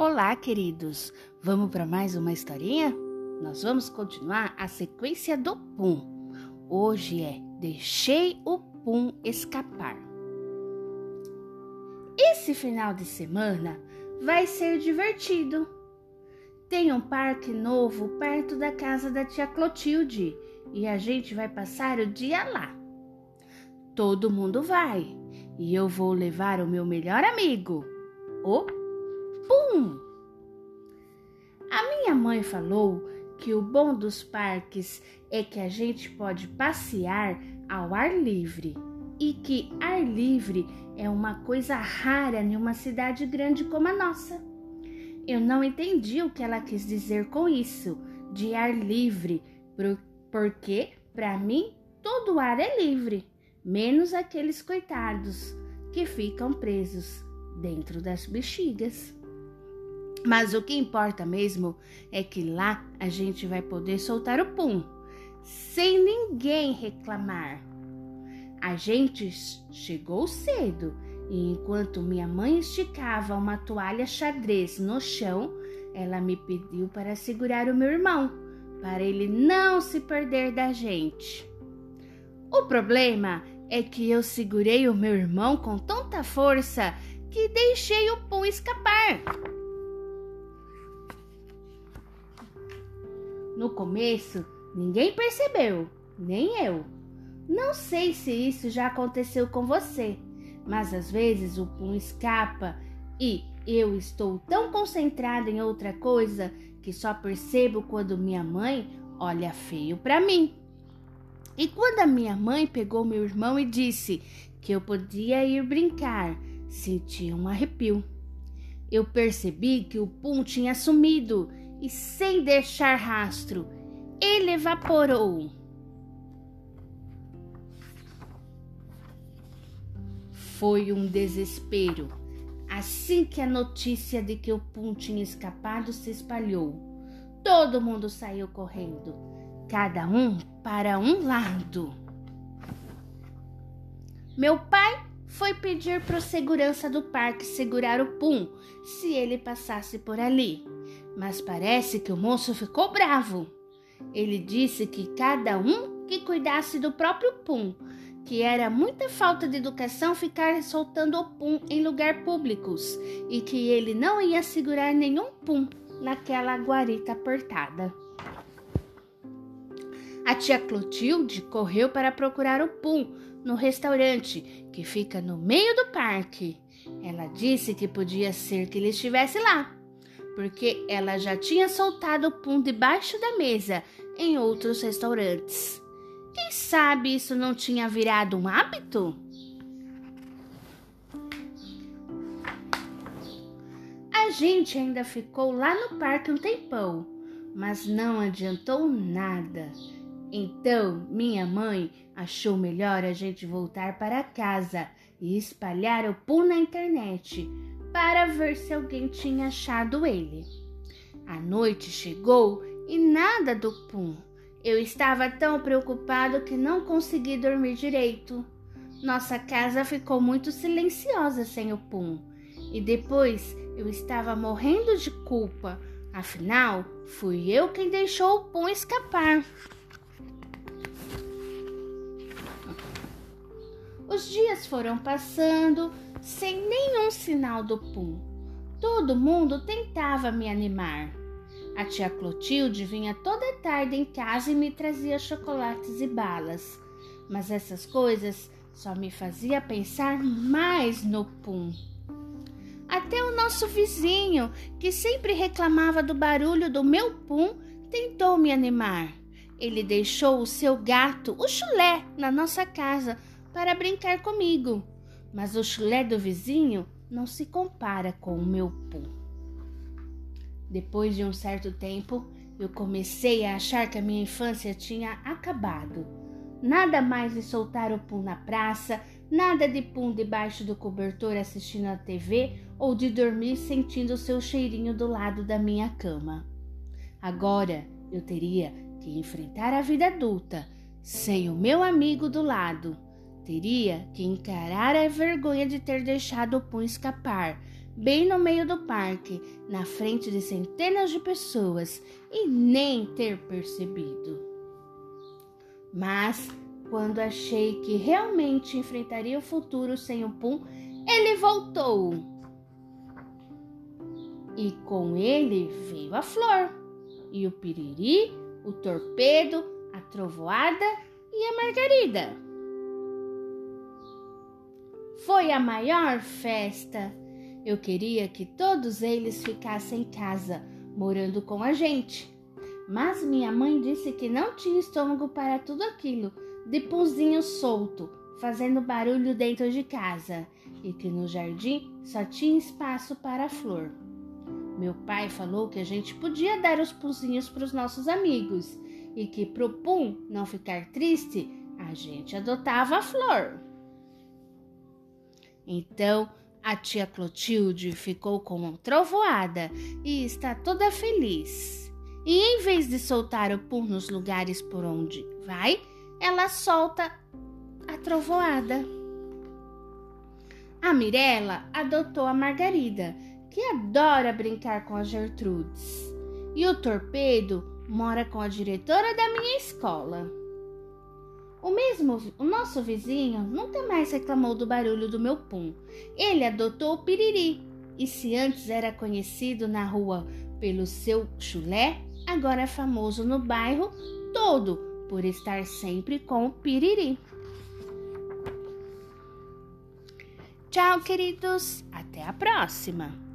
Olá, queridos! Vamos para mais uma historinha? Nós vamos continuar a sequência do Pum. Hoje é Deixei o Pum escapar. Esse final de semana vai ser divertido. Tem um parque novo perto da casa da tia Clotilde e a gente vai passar o dia lá. Todo mundo vai e eu vou levar o meu melhor amigo, o Pum! A minha mãe falou que o bom dos parques é que a gente pode passear ao ar livre e que ar livre é uma coisa rara em uma cidade grande como a nossa. Eu não entendi o que ela quis dizer com isso, de ar livre, porque, para mim, todo ar é livre, menos aqueles coitados que ficam presos dentro das bexigas. Mas o que importa mesmo é que lá a gente vai poder soltar o pum, sem ninguém reclamar. A gente chegou cedo e enquanto minha mãe esticava uma toalha xadrez no chão, ela me pediu para segurar o meu irmão, para ele não se perder da gente. O problema é que eu segurei o meu irmão com tanta força que deixei o pum escapar. No começo, ninguém percebeu, nem eu. Não sei se isso já aconteceu com você, mas às vezes o pum escapa e eu estou tão concentrada em outra coisa que só percebo quando minha mãe olha feio para mim. E quando a minha mãe pegou meu irmão e disse que eu podia ir brincar, senti um arrepio. Eu percebi que o pum tinha sumido e sem deixar rastro, ele evaporou. Foi um desespero. Assim que a notícia de que o Pum tinha escapado se espalhou, todo mundo saiu correndo, cada um para um lado. Meu pai foi pedir para o segurança do parque segurar o Pum se ele passasse por ali mas parece que o moço ficou bravo. Ele disse que cada um que cuidasse do próprio pum, que era muita falta de educação ficar soltando o pum em lugares públicos e que ele não ia segurar nenhum pum naquela guarita apertada. A tia Clotilde correu para procurar o pum no restaurante que fica no meio do parque. Ela disse que podia ser que ele estivesse lá porque ela já tinha soltado o pum debaixo da mesa em outros restaurantes. Quem sabe isso não tinha virado um hábito? A gente ainda ficou lá no parque um tempão, mas não adiantou nada. Então, minha mãe achou melhor a gente voltar para casa e espalhar o pum na internet para ver se alguém tinha achado ele. A noite chegou e nada do pum. Eu estava tão preocupado que não consegui dormir direito. Nossa casa ficou muito silenciosa sem o pum. E depois eu estava morrendo de culpa. Afinal, fui eu quem deixou o pum escapar. Os dias foram passando sem nenhum sinal do pum. Todo mundo tentava me animar. A tia Clotilde vinha toda tarde em casa e me trazia chocolates e balas. Mas essas coisas só me fazia pensar mais no pum. Até o nosso vizinho, que sempre reclamava do barulho do meu pum, tentou me animar. Ele deixou o seu gato, o chulé, na nossa casa para brincar comigo mas o chulé do vizinho não se compara com o meu pum. Depois de um certo tempo, eu comecei a achar que a minha infância tinha acabado. Nada mais de soltar o pum na praça, nada de pum debaixo do cobertor assistindo a TV ou de dormir sentindo o seu cheirinho do lado da minha cama. Agora eu teria que enfrentar a vida adulta sem o meu amigo do lado Teria que encarar a vergonha de ter deixado o pum escapar, bem no meio do parque, na frente de centenas de pessoas, e nem ter percebido. Mas, quando achei que realmente enfrentaria o futuro sem o Pum, ele voltou. E com ele veio a flor, e o piriri, o torpedo, a trovoada e a margarida. Foi a maior festa. Eu queria que todos eles ficassem em casa, morando com a gente. Mas minha mãe disse que não tinha estômago para tudo aquilo de punzinho solto, fazendo barulho dentro de casa, e que no jardim só tinha espaço para a flor. Meu pai falou que a gente podia dar os punzinhos para os nossos amigos e que pro Pum não ficar triste, a gente adotava a flor. Então a tia Clotilde ficou com uma trovoada e está toda feliz. E em vez de soltar o Pum nos lugares por onde vai, ela solta a trovoada. A Mirella adotou a Margarida que adora brincar com as Gertrudes. E o Torpedo mora com a diretora da minha escola. O mesmo, o nosso vizinho nunca mais reclamou do barulho do meu pum. Ele adotou o Piriri. E se antes era conhecido na rua pelo seu chulé, agora é famoso no bairro todo por estar sempre com o Piriri. Tchau, queridos. Até a próxima.